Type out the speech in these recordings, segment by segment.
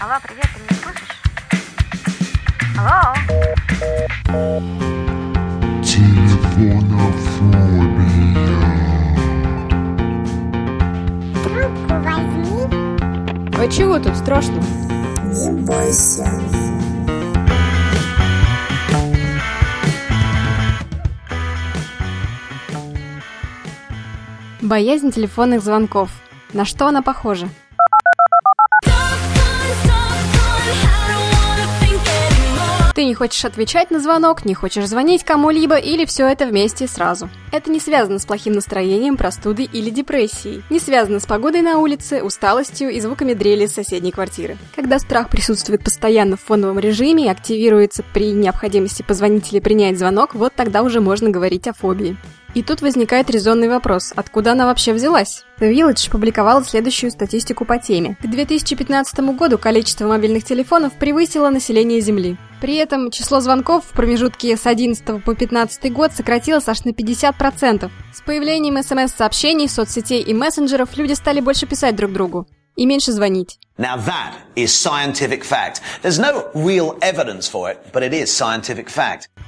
Алло, привет, ты меня слышишь? Алло? Трубку возьми. А чего тут страшно? Не бойся. Боязнь телефонных звонков. На что она похожа? Ты не хочешь отвечать на звонок, не хочешь звонить кому-либо или все это вместе сразу. Это не связано с плохим настроением, простудой или депрессией. Не связано с погодой на улице, усталостью и звуками дрели из соседней квартиры. Когда страх присутствует постоянно в фоновом режиме и активируется при необходимости позвонить или принять звонок, вот тогда уже можно говорить о фобии. И тут возникает резонный вопрос, откуда она вообще взялась? The Village публиковала следующую статистику по теме. К 2015 году количество мобильных телефонов превысило население Земли. При этом число звонков в промежутке с 11 по 15 год сократилось аж на 50%. С появлением смс-сообщений, соцсетей и мессенджеров люди стали больше писать друг другу и меньше звонить.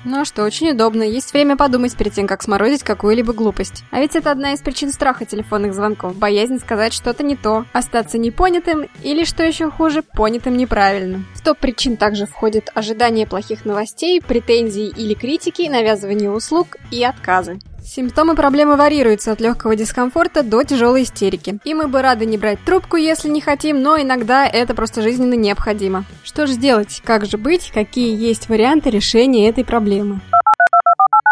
Ну а что, очень удобно. Есть время подумать перед тем, как сморозить какую-либо глупость. А ведь это одна из причин страха телефонных звонков. Боязнь сказать что-то не то, остаться непонятым или, что еще хуже, понятым неправильно. В топ причин также входит ожидание плохих новостей, претензий или критики, навязывание услуг и отказы. Симптомы проблемы варьируются от легкого дискомфорта до тяжелой истерики. И мы бы рады не брать трубку, если не хотим, но иногда это просто жизненно необходимо. Что же сделать? Как же быть? Какие есть варианты решения этой проблемы?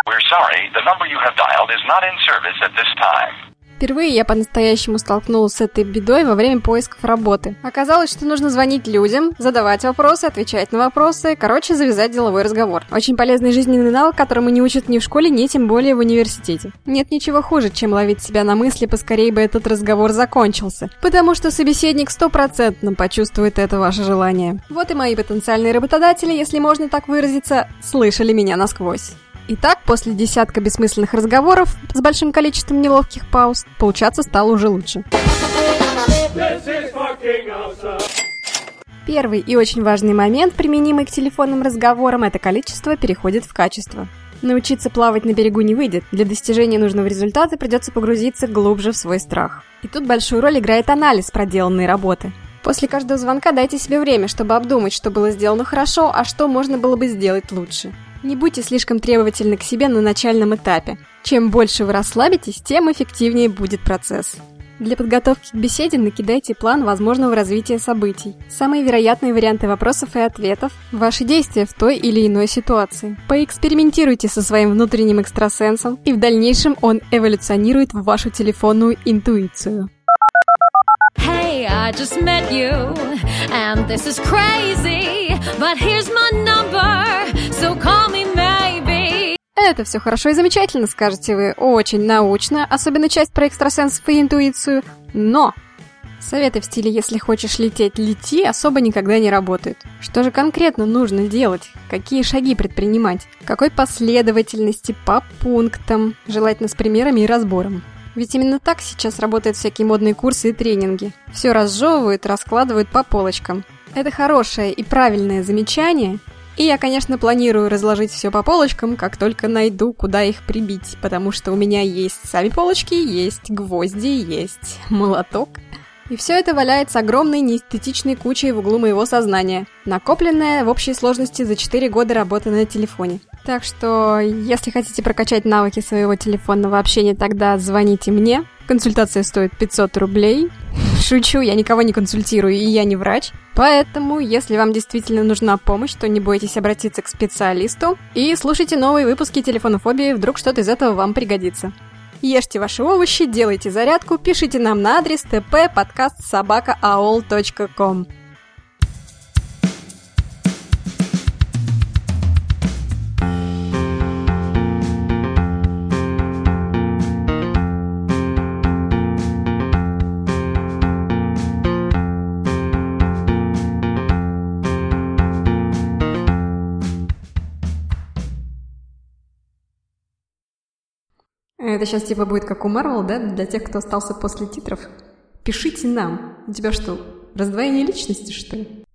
We're sorry, the number you have dialed is not in service at this time. Впервые я по-настоящему столкнулась с этой бедой во время поисков работы. Оказалось, что нужно звонить людям, задавать вопросы, отвечать на вопросы, короче, завязать деловой разговор. Очень полезный жизненный навык, которому не учат ни в школе, ни тем более в университете. Нет ничего хуже, чем ловить себя на мысли, поскорее бы этот разговор закончился. Потому что собеседник стопроцентно почувствует это ваше желание. Вот и мои потенциальные работодатели, если можно так выразиться, слышали меня насквозь. Итак, после десятка бессмысленных разговоров с большим количеством неловких пауз, получаться стало уже лучше. Первый и очень важный момент, применимый к телефонным разговорам, это количество переходит в качество. Научиться плавать на берегу не выйдет. Для достижения нужного результата придется погрузиться глубже в свой страх. И тут большую роль играет анализ проделанной работы. После каждого звонка дайте себе время, чтобы обдумать, что было сделано хорошо, а что можно было бы сделать лучше. Не будьте слишком требовательны к себе на начальном этапе. Чем больше вы расслабитесь, тем эффективнее будет процесс. Для подготовки к беседе накидайте план возможного развития событий, самые вероятные варианты вопросов и ответов, ваши действия в той или иной ситуации. Поэкспериментируйте со своим внутренним экстрасенсом, и в дальнейшем он эволюционирует в вашу телефонную интуицию. Hey, I just met you, and this is crazy. But here's my number, so call me maybe. Это все хорошо и замечательно, скажете вы, очень научно, особенно часть про экстрасенсов и интуицию, но советы в стиле «если хочешь лететь, лети» особо никогда не работают. Что же конкретно нужно делать? Какие шаги предпринимать? Какой последовательности по пунктам? Желательно с примерами и разбором. Ведь именно так сейчас работают всякие модные курсы и тренинги. Все разжевывают, раскладывают по полочкам. Это хорошее и правильное замечание, и я, конечно, планирую разложить все по полочкам, как только найду, куда их прибить, потому что у меня есть сами полочки, есть гвозди, есть молоток. И все это валяется огромной неэстетичной кучей в углу моего сознания, накопленное в общей сложности за 4 года работы на телефоне. Так что, если хотите прокачать навыки своего телефонного общения, тогда звоните мне. Консультация стоит 500 рублей. Шучу, я никого не консультирую, и я не врач. Поэтому, если вам действительно нужна помощь, то не бойтесь обратиться к специалисту и слушайте новые выпуски телефонофобии, вдруг что-то из этого вам пригодится. Ешьте ваши овощи, делайте зарядку, пишите нам на адрес tp Это сейчас типа будет как у Марвел, да? Для тех, кто остался после титров. Пишите нам. У тебя что, раздвоение личности, что ли?